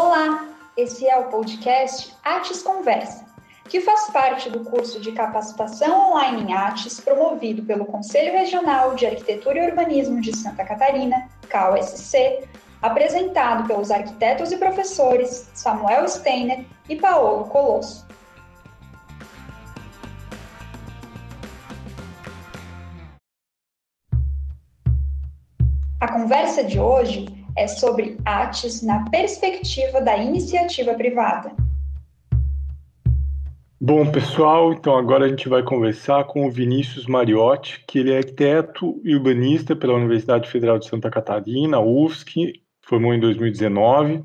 Olá, esse é o podcast Ates Conversa, que faz parte do curso de capacitação online em Ates promovido pelo Conselho Regional de Arquitetura e Urbanismo de Santa Catarina, CAUSC, apresentado pelos arquitetos e professores Samuel Steiner e Paolo Colosso. A conversa de hoje é sobre ATES na perspectiva da iniciativa privada. Bom, pessoal, então agora a gente vai conversar com o Vinícius Mariotti, que ele é arquiteto e urbanista pela Universidade Federal de Santa Catarina, UFSC, formou em 2019,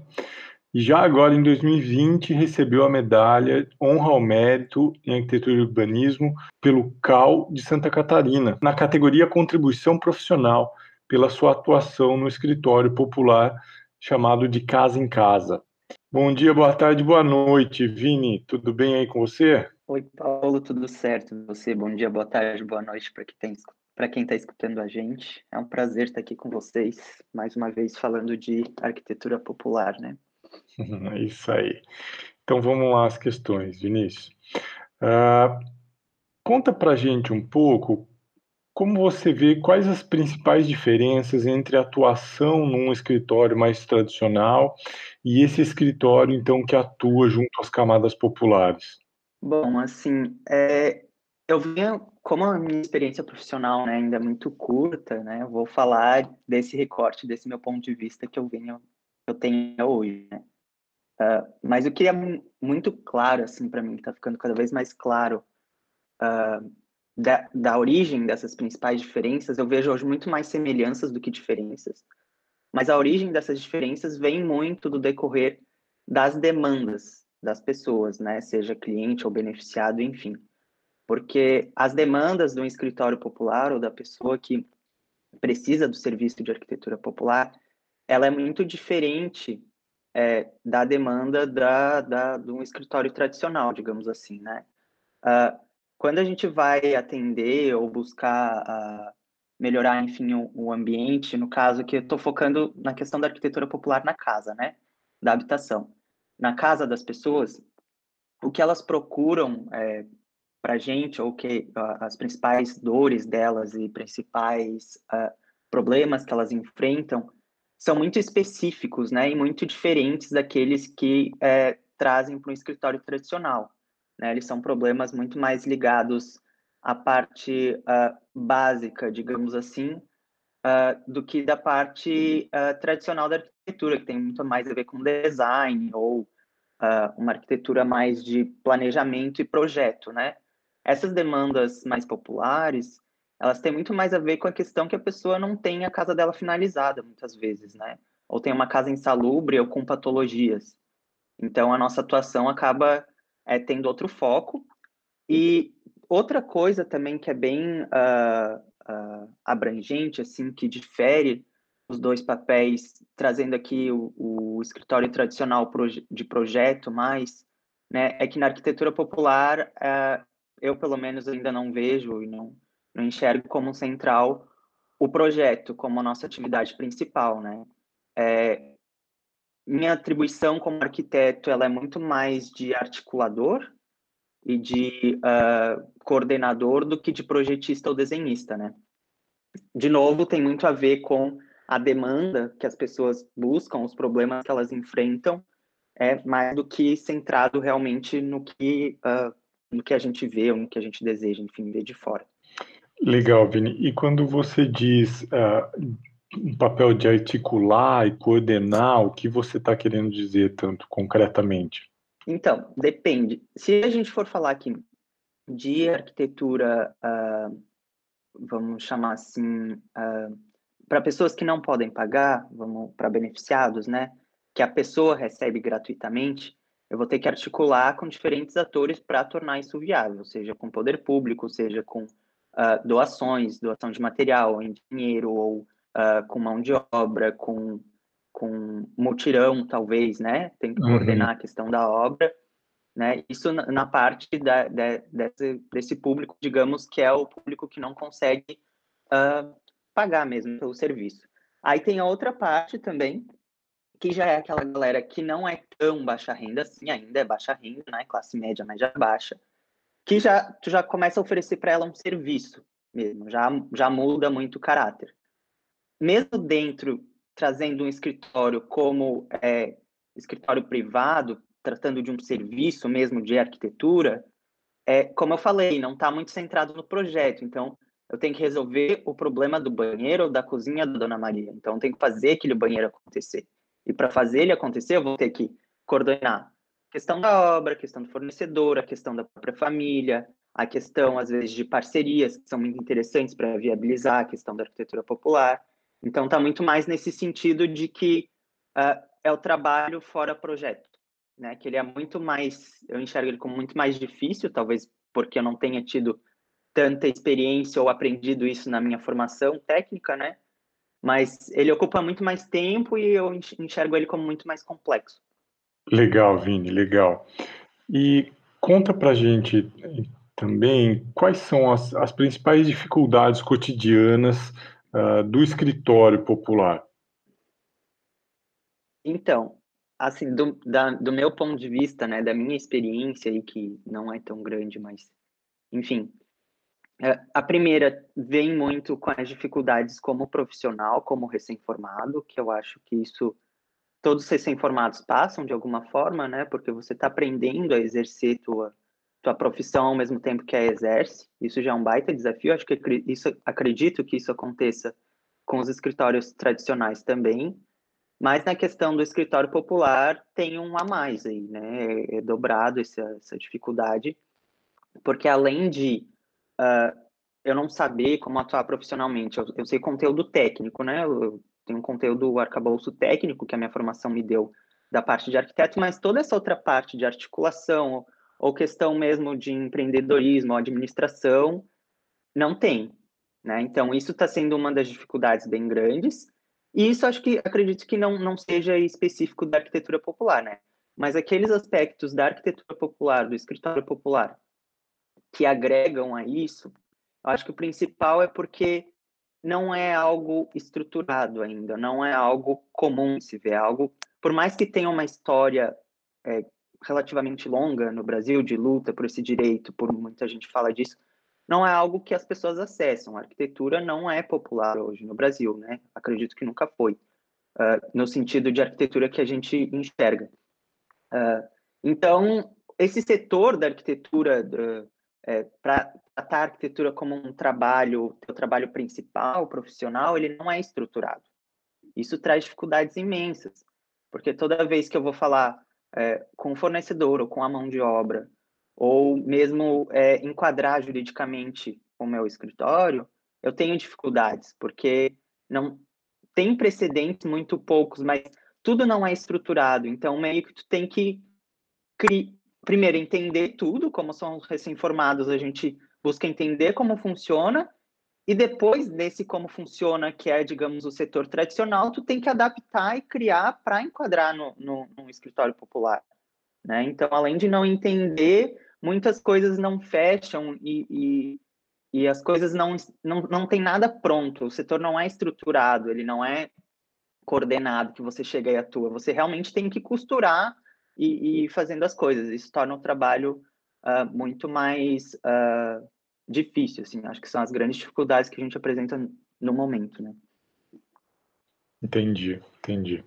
e já agora em 2020 recebeu a medalha Honra ao Mérito em Arquitetura e Urbanismo pelo CAL de Santa Catarina, na categoria Contribuição Profissional, pela sua atuação no escritório popular chamado de Casa em Casa. Bom dia, boa tarde, boa noite, Vini. Tudo bem aí com você? Oi, Paulo, tudo certo? Você, bom dia, boa tarde, boa noite para quem para quem está escutando a gente. É um prazer estar aqui com vocês, mais uma vez falando de arquitetura popular, né? Isso aí. Então vamos lá as questões, Vinícius. Uh, conta para gente um pouco como você vê quais as principais diferenças entre a atuação num escritório mais tradicional e esse escritório, então, que atua junto às camadas populares? Bom, assim, é, eu venho, como a minha experiência profissional né, ainda é muito curta, né, eu vou falar desse recorte, desse meu ponto de vista que eu venho, eu tenho hoje, né? Uh, mas o que é muito claro, assim, para mim, está ficando cada vez mais claro uh, da, da origem dessas principais diferenças, eu vejo hoje muito mais semelhanças do que diferenças. Mas a origem dessas diferenças vem muito do decorrer das demandas das pessoas, né? Seja cliente ou beneficiado, enfim. Porque as demandas do escritório popular ou da pessoa que precisa do serviço de arquitetura popular, ela é muito diferente é, da demanda da, da, de um escritório tradicional, digamos assim, né? Uh, quando a gente vai atender ou buscar uh, melhorar, enfim, o, o, ambiente, no caso que eu estou focando na questão da arquitetura popular na casa, né, da habitação. Na casa das pessoas, o que elas procuram é, para a gente, ou que uh, as principais dores delas e principais uh, problemas que elas enfrentam, são muito específicos, né, e muito diferentes daqueles que é, trazem para um escritório tradicional. Né? Eles são problemas muito mais ligados à parte uh, básica, digamos assim, uh, do que da parte uh, tradicional da arquitetura, que tem muito mais a ver com design ou uma arquitetura mais de planejamento e projeto, né? Essas demandas mais populares, elas têm muito mais a ver com a questão que a pessoa não tem a casa dela finalizada, muitas vezes, né? Ou tem uma casa insalubre ou com patologias. Então, a nossa atuação acaba é, tendo outro foco. E outra coisa também que é bem uh, uh, abrangente, assim, que difere os dois papéis, trazendo aqui o, o escritório tradicional proje de projeto mais, né, é que na arquitetura popular, uh, eu pelo menos ainda não vejo e não, não enxergo como central o projeto como a nossa atividade principal, né? É, minha atribuição como arquiteto ela é muito mais de articulador e de uh, coordenador do que de projetista ou desenhista, né? De novo, tem muito a ver com a demanda que as pessoas buscam, os problemas que elas enfrentam, é mais do que centrado realmente no que uh, no que a gente vê ou no que a gente deseja, enfim, ver de fora. Legal, Vini. E quando você diz uh, um papel de articular e coordenar o que você está querendo dizer tanto concretamente? Então, depende. Se a gente for falar aqui de arquitetura, uh, vamos chamar assim, uh, para pessoas que não podem pagar, vamos para beneficiados, né? Que a pessoa recebe gratuitamente, eu vou ter que articular com diferentes atores para tornar isso viável, seja com poder público, seja com uh, doações, doação de material em dinheiro ou uh, com mão de obra, com, com mutirão, talvez, né? Tem que uhum. coordenar a questão da obra, né? Isso na, na parte da, de, desse, desse público, digamos, que é o público que não consegue uh, pagar mesmo pelo serviço. Aí tem a outra parte também, que já é aquela galera que não é tão baixa renda assim, ainda é baixa renda, né? Classe média, média baixa, que já tu já começa a oferecer para ela um serviço mesmo, já já muda muito o caráter. Mesmo dentro trazendo um escritório como é, escritório privado, tratando de um serviço mesmo de arquitetura, é, como eu falei, não está muito centrado no projeto. Então, eu tenho que resolver o problema do banheiro ou da cozinha da Dona Maria. Então, eu tenho que fazer aquele banheiro acontecer. E para fazer ele acontecer, eu vou ter que coordenar a questão da obra, a questão do fornecedor, a questão da própria família, a questão, às vezes, de parcerias, que são muito interessantes para viabilizar a questão da arquitetura popular. Então, está muito mais nesse sentido de que uh, é o trabalho fora projeto, né? Que ele é muito mais, eu enxergo ele como muito mais difícil, talvez porque eu não tenha tido tanta experiência ou aprendido isso na minha formação técnica, né? Mas ele ocupa muito mais tempo e eu enxergo ele como muito mais complexo. Legal, Vini, legal. E conta pra gente também quais são as, as principais dificuldades cotidianas uh, do escritório popular. Então, assim, do, da, do meu ponto de vista, né, da minha experiência aí, que não é tão grande, mas, enfim, é, a primeira vem muito com as dificuldades como profissional, como recém-formado, que eu acho que isso todos recém-formados passam de alguma forma, né, porque você está aprendendo a exercer tua tua profissão ao mesmo tempo que a exerce. Isso já é um baita desafio. Acho que isso acredito que isso aconteça com os escritórios tradicionais também. Mas na questão do escritório popular, tem um a mais aí, né? É, é dobrado essa, essa dificuldade, porque além de uh, eu não saber como atuar profissionalmente, eu, eu sei conteúdo técnico, né? Eu tenho um conteúdo arcabouço técnico que a minha formação me deu da parte de arquiteto, mas toda essa outra parte de articulação ou questão mesmo de empreendedorismo administração, não tem. Né? Então, isso está sendo uma das dificuldades bem grandes, e isso acho que acredito que não, não seja específico da arquitetura popular, né? Mas aqueles aspectos da arquitetura popular, do escritório popular, que agregam a isso, acho que o principal é porque não é algo estruturado ainda, não é algo comum se ver, é algo, por mais que tenha uma história é, relativamente longa no Brasil de luta por esse direito, por muita gente fala disso, não é algo que as pessoas acessam. A arquitetura não é popular hoje no Brasil, né? Acredito que nunca foi, uh, no sentido de arquitetura que a gente enxerga. Uh, então, esse setor da arquitetura, é, para tratar a arquitetura como um trabalho, o trabalho principal, profissional, ele não é estruturado. Isso traz dificuldades imensas, porque toda vez que eu vou falar é, com o fornecedor ou com a mão de obra, ou mesmo é, enquadrar juridicamente o meu escritório, eu tenho dificuldades, porque não tem precedentes muito poucos, mas tudo não é estruturado, então meio que tu tem que primeiro entender tudo, como são recém-formados, a gente busca entender como funciona, e depois desse como funciona, que é, digamos, o setor tradicional, tu tem que adaptar e criar para enquadrar no, no, no, escritório popular. Né? Então, além de não entender muitas coisas não fecham e, e, e as coisas não, não, não tem nada pronto, o setor não é estruturado, ele não é coordenado que você chega e atua, você realmente tem que costurar e, e fazendo as coisas, isso torna o trabalho uh, muito mais uh, difícil, assim, acho que são as grandes dificuldades que a gente apresenta no momento, né. Entendi, entendi.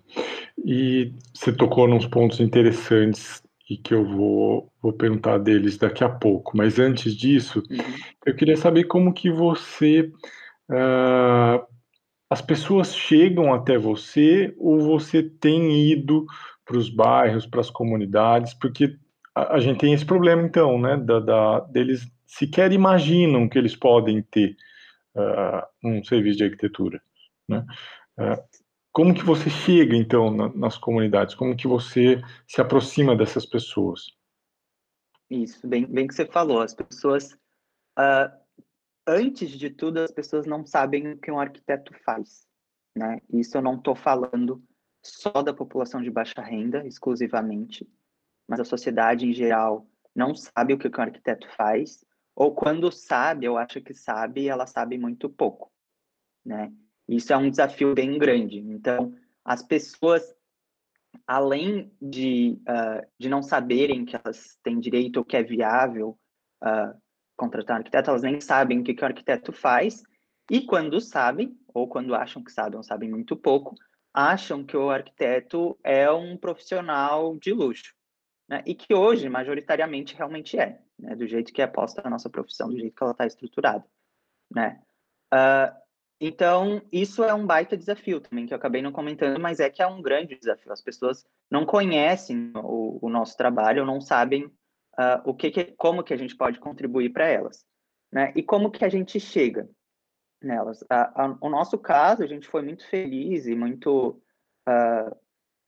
E você tocou nos pontos interessantes e que eu vou, vou perguntar deles daqui a pouco. Mas antes disso, uhum. eu queria saber como que você. Uh, as pessoas chegam até você ou você tem ido para os bairros, para as comunidades, porque a, a, gente tem esse problema, então, né, da, da, deles sequer imaginam que eles podem ter uh, um serviço de arquitetura, né? Uh, como que você chega, então, na, nas comunidades? Como que você se aproxima dessas pessoas? Isso, bem, bem que você falou. As pessoas, uh, antes de tudo, as pessoas não sabem o que um arquiteto faz. Né? Isso eu não estou falando só da população de baixa renda, exclusivamente, mas a sociedade em geral não sabe o que um arquiteto faz, ou quando sabe, eu acho que sabe, ela sabe muito pouco. Né? Isso é um desafio bem grande. Então, as pessoas além de, uh, de não saberem que elas têm direito ou que é viável uh, contratar um arquiteto, elas nem sabem o que, que o arquiteto faz, e quando sabem, ou quando acham que sabem, ou sabem muito pouco, acham que o arquiteto é um profissional de luxo, né? e que hoje, majoritariamente, realmente é, né? do jeito que é posta a nossa profissão, do jeito que ela está estruturada. Né? Uh, então, isso é um baita desafio também, que eu acabei não comentando, mas é que é um grande desafio. As pessoas não conhecem o, o nosso trabalho, não sabem uh, o que, que, como que a gente pode contribuir para elas, né? E como que a gente chega nelas. Uh, o nosso caso, a gente foi muito feliz e muito, uh,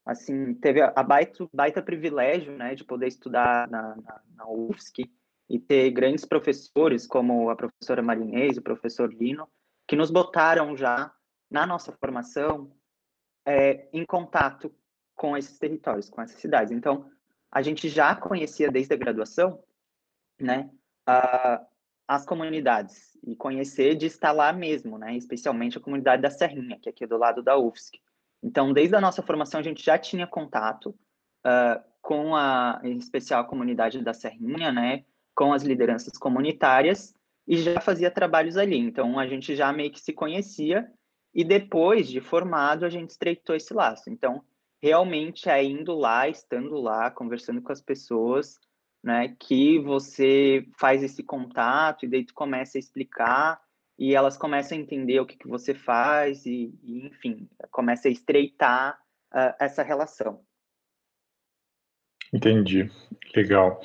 assim, teve a, baita, baita privilégio, né, de poder estudar na, na, na UFSC e ter grandes professores como a professora Marinês, o professor Lino, que nos botaram já na nossa formação é, em contato com esses territórios, com essas cidades. Então, a gente já conhecia desde a graduação, né, a, as comunidades e conhecer de estar lá mesmo, né, especialmente a comunidade da Serrinha, que é aqui do lado da UFSC. Então, desde a nossa formação, a gente já tinha contato uh, com a, em especial, a comunidade da Serrinha, né, com as lideranças comunitárias e já fazia trabalhos ali. Então a gente já meio que se conhecia e depois de formado a gente estreitou esse laço. Então realmente é indo lá, estando lá, conversando com as pessoas, né, que você faz esse contato e daí tu começa a explicar e elas começam a entender o que, que você faz e, e enfim, começa a estreitar uh, essa relação. Entendi, legal.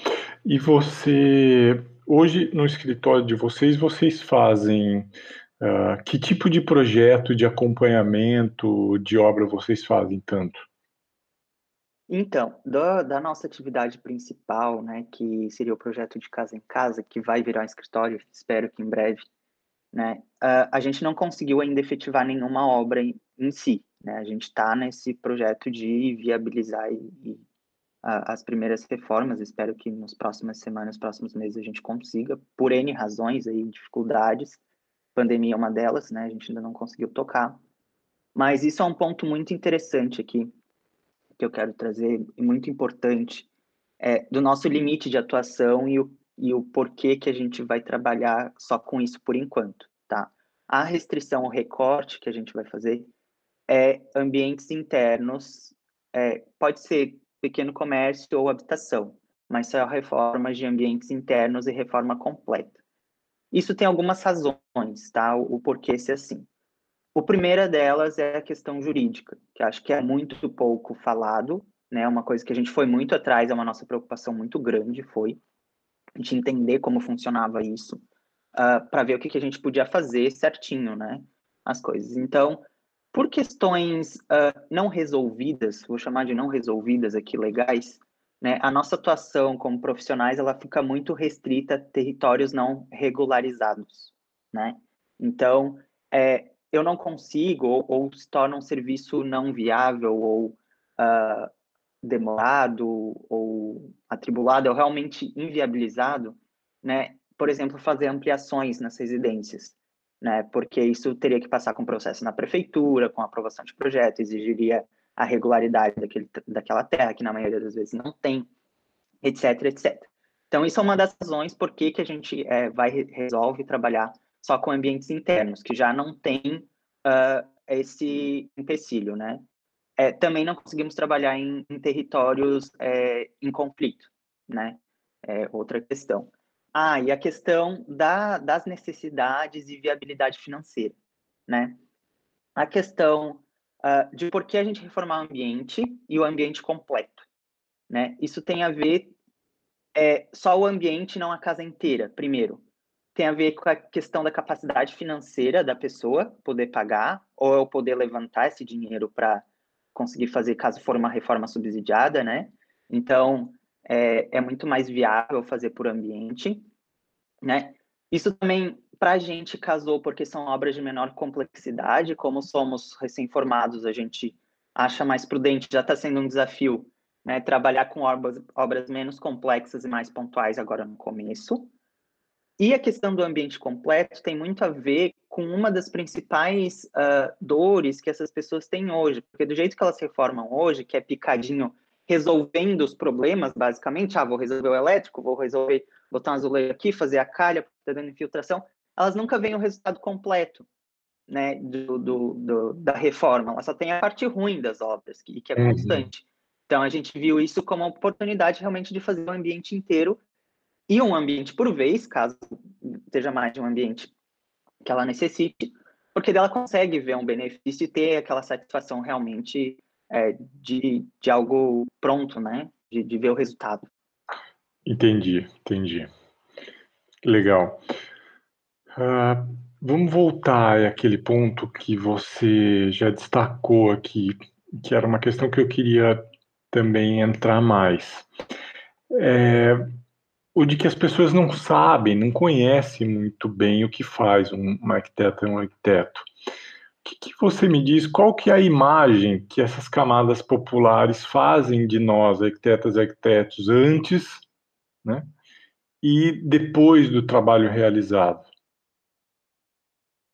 E você hoje no escritório de vocês, vocês fazem uh, que tipo de projeto de acompanhamento de obra vocês fazem tanto? Então, da, da, nossa atividade principal, né, que seria o projeto de casa em casa, que vai virar um escritório, espero que em breve, né, uh, a gente não conseguiu ainda efetivar nenhuma obra em, em si, né, a gente está nesse projeto de viabilizar e, e as primeiras reformas. Espero que nas próximas semanas, próximos meses, a gente consiga, por N razões aí, dificuldades. Pandemia é uma delas, né? A gente ainda não conseguiu tocar. Mas isso é um ponto muito interessante aqui, que eu quero trazer, e muito importante, é, do nosso limite de atuação e o, e o porquê que a gente vai trabalhar só com isso por enquanto, tá? A restrição, o recorte que a gente vai fazer é ambientes internos, é, pode ser pequeno comércio ou habitação, mas só reformas de ambientes internos e reforma completa. Isso tem algumas razões, tá? O, o porquê ser assim. O primeira delas é a questão jurídica, que acho que é muito pouco falado, né? Uma coisa que a gente foi muito atrás, é uma nossa preocupação muito grande, foi de entender como funcionava isso, uh, ah, para ver o que, que a gente podia fazer certinho, né? As coisas. Então, por questões uh, não resolvidas, vou chamar de não resolvidas aqui, legais, né, a nossa atuação como profissionais ela fica muito restrita a territórios não regularizados, né? Então, é, eu não consigo ou, ou, se torna um serviço não viável ou uh, demorado ou atribulado, ou realmente inviabilizado, né? Por exemplo, fazer ampliações nas residências né? Porque isso teria que passar com processo na prefeitura, com aprovação de projeto, exigiria a regularidade daquele, daquela terra, que na maioria das vezes não tem, etc, etc. Então, isso é uma das razões por que, que a gente é, vai resolve trabalhar só com ambientes internos, que já não tem uh, esse empecilho, né? É, também não conseguimos trabalhar em, em territórios é, em conflito, né? É outra questão. Ah, e a questão da, das necessidades e viabilidade financeira, né? A questão uh, de por que a gente reformar o ambiente e o ambiente completo, né? Isso tem a ver é, só o ambiente, não a casa inteira, primeiro. Tem a ver com a questão da capacidade financeira da pessoa poder pagar ou eu poder levantar esse dinheiro para conseguir fazer, caso for uma reforma subsidiada, né? Então, é, é muito mais viável fazer por ambiente, né? Isso também para a gente casou porque são obras de menor complexidade, como somos recém-formados, a gente acha mais prudente, já está sendo um desafio, né? Trabalhar com obras, obras menos complexas e mais pontuais agora no começo. E a questão do ambiente completo tem muito a ver com uma das principais uh, dores que essas pessoas têm hoje, porque do jeito que elas reformam hoje, que é picadinho resolvendo os problemas, basicamente, ah, vou resolver o elétrico, vou resolver botar um azulejo aqui, fazer a calha, tá dando infiltração, elas nunca veem o resultado completo, né, do, do, do, da reforma, ela só tem a parte ruim das obras, que, que é uhum. constante. Então, a gente viu isso como uma oportunidade realmente de fazer o ambiente inteiro e um ambiente por vez, caso seja mais de um ambiente que ela necessite, porque ela consegue ver um benefício e ter aquela satisfação realmente é, de, de algo pronto, né? De, de ver o resultado. Entendi, entendi. Legal. Uh, vamos voltar àquele ponto que você já destacou aqui, que era uma questão que eu queria também entrar mais. É, o de que as pessoas não sabem, não conhecem muito bem o que faz um, arquiteto e um arquiteto. O que, que, você me diz? Qual que é a imagem que essas camadas populares fazem de nós, arquitetas e arquitetos, antes né, e depois do trabalho realizado?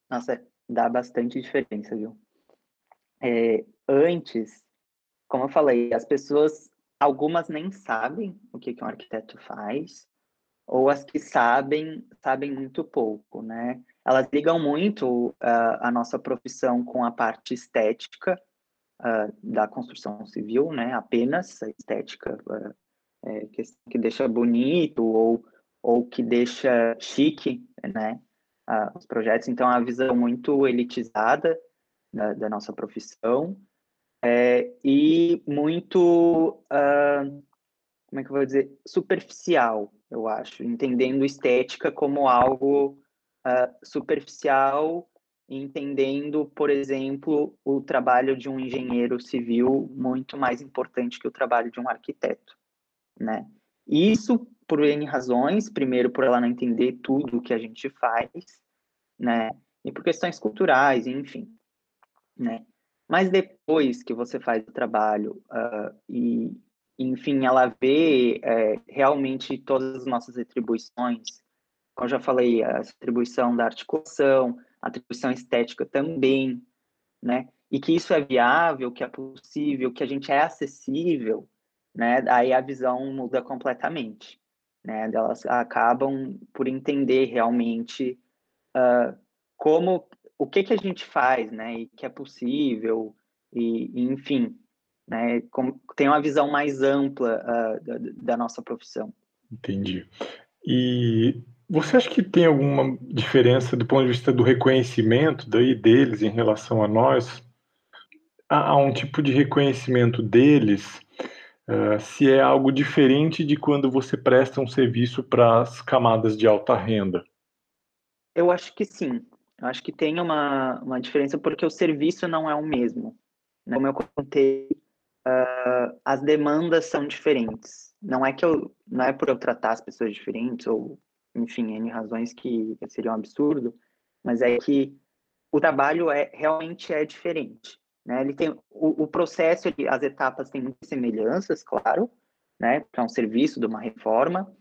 Nossa, dá bastante diferença, viu? É, antes, como eu falei, as pessoas, algumas nem sabem o que um arquiteto faz, ou as que sabem, sabem muito pouco, né? Elas ligam muito uh, a nossa profissão com a parte estética uh, da construção civil, né? Apenas a estética uh, é, que, que, deixa bonito ou, ou que deixa chique, né? os projetos. Então, é a visão muito elitizada da, da nossa profissão é, e muito, como é que eu vou dizer, superficial, eu acho, entendendo estética como algo uh, superficial, entendendo, por exemplo, o trabalho de um engenheiro civil muito mais importante que o trabalho de um arquiteto, né? Isso por N razões, primeiro por ela não entender tudo o que a gente faz, né? E por questões culturais, enfim, né? Mas depois que você faz o trabalho uh, e, enfim, ela vê é, realmente todas as nossas atribuições, como eu já falei, a atribuição da articulação, a atribuição estética também, né? E que isso é viável, que é possível, que a gente é acessível, né? Aí a visão muda completamente, né? Elas acabam por entender realmente uh, como o que que a gente faz, né? E que é possível e, e enfim, né, tem uma visão mais ampla uh, da, da, nossa profissão. Entendi. E você acha que tem alguma diferença do ponto de vista do reconhecimento daí deles em relação a nós? Há um tipo de reconhecimento deles uh, se é algo diferente de quando você presta um serviço para as camadas de alta renda? Eu acho que sim. Eu acho que tem uma, uma diferença porque o serviço não é o mesmo. Né? Como eu contei, uh, as demandas são diferentes. Não é que eu, não é por eu tratar as pessoas diferentes ou, enfim, em razões que seriam um absurdo, mas é que o trabalho é realmente é diferente. Né? Ele tem o, o processo, ele, as etapas têm muitas semelhanças, claro, né? Para um serviço de uma reforma,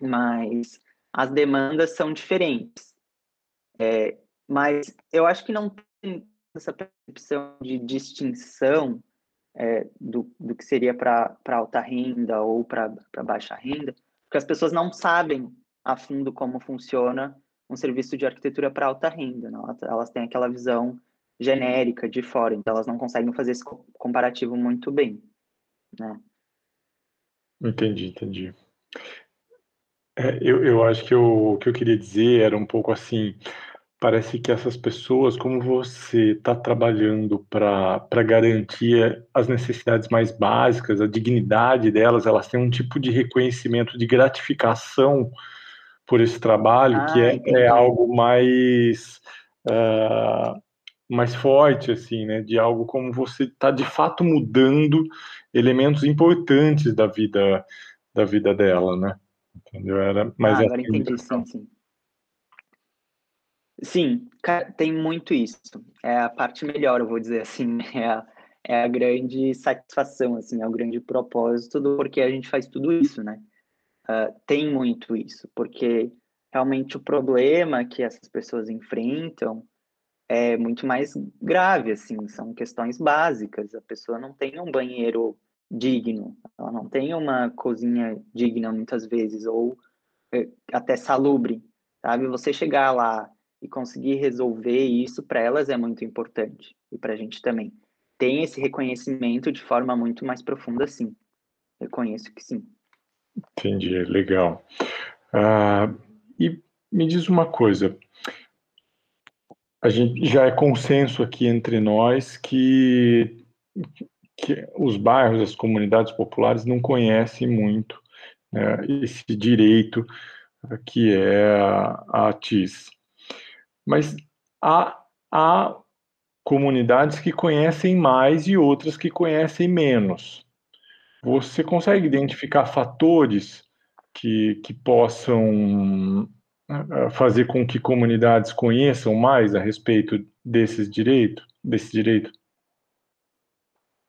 mas as demandas são diferentes. É, mas eu acho que não tem essa percepção de distinção é, do, do que seria para alta renda ou para baixa renda, porque as pessoas não sabem a fundo como funciona um serviço de arquitetura para alta renda. Né? Elas, têm aquela visão genérica de fora, então elas não conseguem fazer esse comparativo muito bem. Né? Entendi, entendi. É, eu, eu acho que o que eu queria dizer era um pouco assim, Parece que essas pessoas, como você está trabalhando para garantir as necessidades mais básicas, a dignidade delas, elas têm um tipo de reconhecimento, de gratificação por esse trabalho, ah, que é, é, algo mais, uh, mais forte, assim, né? De algo como você está de fato mudando elementos importantes da vida da vida dela, né? Entendeu? Era, mas ah, agora entendi, sim, sim. Sim, tem muito isso. É a parte melhor, eu vou dizer assim, é a, é a grande satisfação, assim, é o grande propósito do porquê a gente faz tudo isso, né? Uh, tem muito isso, porque realmente o problema que essas pessoas enfrentam é muito mais grave, assim, são questões básicas. A pessoa não tem um banheiro digno, ela não tem uma cozinha digna muitas vezes, ou é, até salubre, sabe? Você chegar lá e conseguir resolver isso para elas é muito importante e para a gente também. Tem esse reconhecimento de forma muito mais profunda, sim. Reconheço que sim. Entendi, legal. Ah, e me diz uma coisa. A gente já é consenso aqui entre nós que, que os bairros, as comunidades populares não conhecem muito né, esse direito que é a, a TIS. Mas há, há comunidades que conhecem mais e outras que conhecem menos. Você consegue identificar fatores que, que possam eh, fazer com que comunidades conheçam mais a respeito desses desse direito?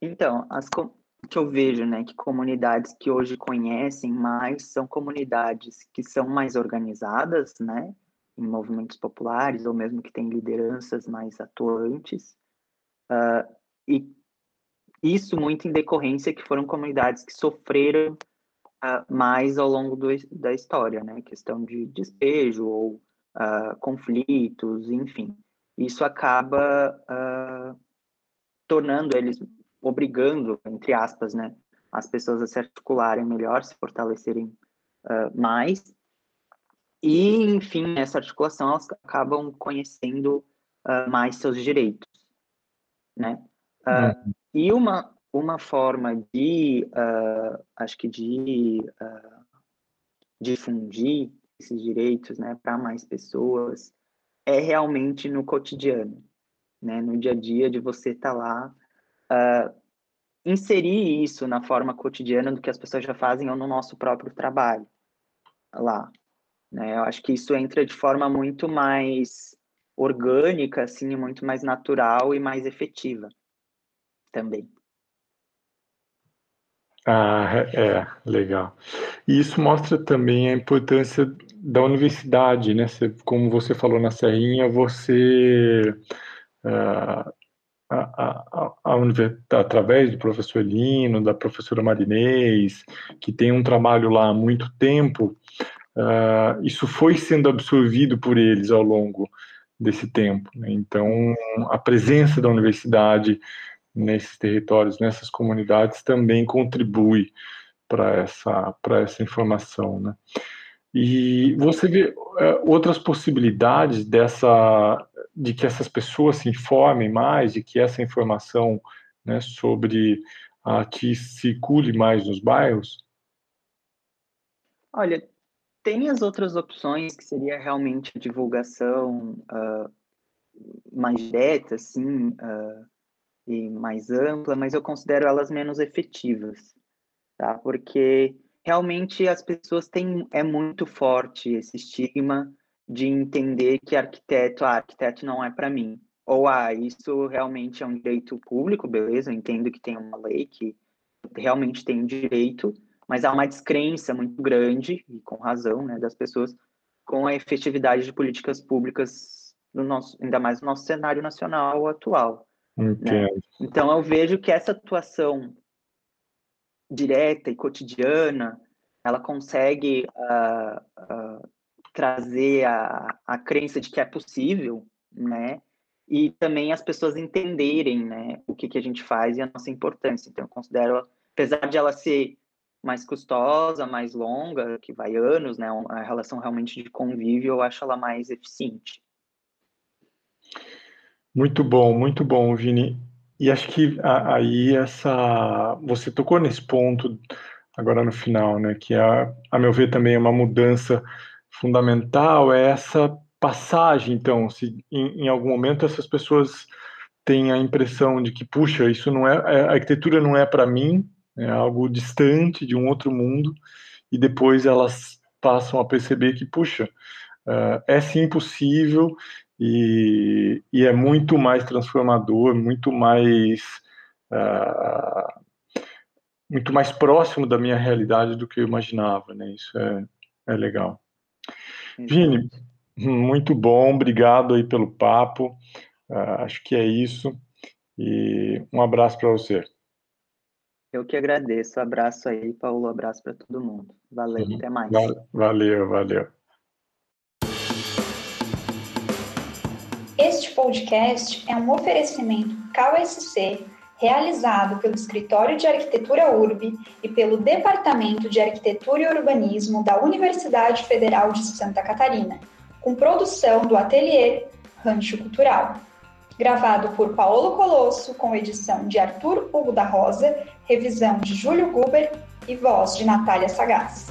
Então, as que eu vejo, né, que comunidades que hoje conhecem mais são comunidades que são mais organizadas, né, em movimentos populares ou mesmo que têm lideranças mais atuantes, uh, e isso muito em decorrência que foram comunidades que sofreram uh, mais ao longo do, da história, né? Questão de despejo ou uh, conflitos, enfim. Isso acaba tornando eles, obrigando, entre aspas, né? As pessoas a se articularem melhor, se fortalecerem mais. E, enfim, nessa articulação, elas acabam conhecendo mais seus direitos, né? Uhum. E uma, uma forma de, uh, acho que de uh, difundir esses direitos né, para mais pessoas é realmente no cotidiano, né, no dia a dia de você estar tá lá, uh, inserir isso na forma cotidiana do que as pessoas já fazem ou no nosso próprio trabalho lá. Né? Eu acho que isso entra de forma muito mais orgânica, assim, muito mais natural e mais efetiva também. Ah, é, legal. E isso mostra também a importância da universidade, né? Você, como você falou na Serrinha, você, uh, a, a, a, através do professor Elino, da professora Marinês, que tem um trabalho lá há muito tempo, uh, isso foi sendo absorvido por eles ao longo desse tempo. Né? Então, a presença da universidade nesses territórios, nessas comunidades, também contribui para essa, essa informação. Né? E você vê é, outras possibilidades dessa, de que essas pessoas se informem mais, de que essa informação né, sobre a que circule mais nos bairros? Olha, tem as outras opções, que seria realmente a divulgação uh, mais direta, assim, uh, e mais ampla, mas eu considero elas menos efetivas, tá? Porque realmente as pessoas têm é muito forte esse estigma de entender que arquiteto, ah, arquiteto não é para mim. Ou ah, isso realmente é um direito público, beleza? Eu entendo que tem uma lei que realmente tem direito, mas há uma descrença muito grande e com razão, né, das pessoas com a efetividade de políticas públicas no nosso, ainda mais no nosso cenário nacional atual. Né? Então eu vejo que essa atuação direta e cotidiana, ela consegue uh, uh, trazer a, a crença de que é possível, né? E também as pessoas entenderem, né, o que, que a gente faz e a nossa importância. Então, eu considero, apesar de ela ser mais custosa, mais longa, que vai anos, né, a relação realmente de convívio, eu acho ela mais eficiente. Muito bom, muito bom, Vini. E acho que aí essa você tocou nesse ponto agora no final, né? Que a, a meu ver também é uma mudança fundamental é essa passagem. Então, se em, em algum momento essas pessoas têm a impressão de que puxa, isso não é a arquitetura não é para mim, é algo distante de um outro mundo, e depois elas passam a perceber que puxa, uh, é sim possível e, e é muito mais transformador, muito mais uh, muito mais próximo da minha realidade do que eu imaginava, né? Isso é, é legal. Vini, muito bom, obrigado aí pelo papo. Uh, acho que é isso. E um abraço para você. Eu que agradeço. Abraço aí, Paulo. Abraço para todo mundo. Valeu, uhum. até mais. Valeu, valeu. Este podcast é um oferecimento KSC realizado pelo Escritório de Arquitetura URB e pelo Departamento de Arquitetura e Urbanismo da Universidade Federal de Santa Catarina, com produção do Ateliê Rancho Cultural. Gravado por Paulo Colosso, com edição de Arthur Hugo da Rosa, revisão de Júlio Guber e voz de Natália Sagaz.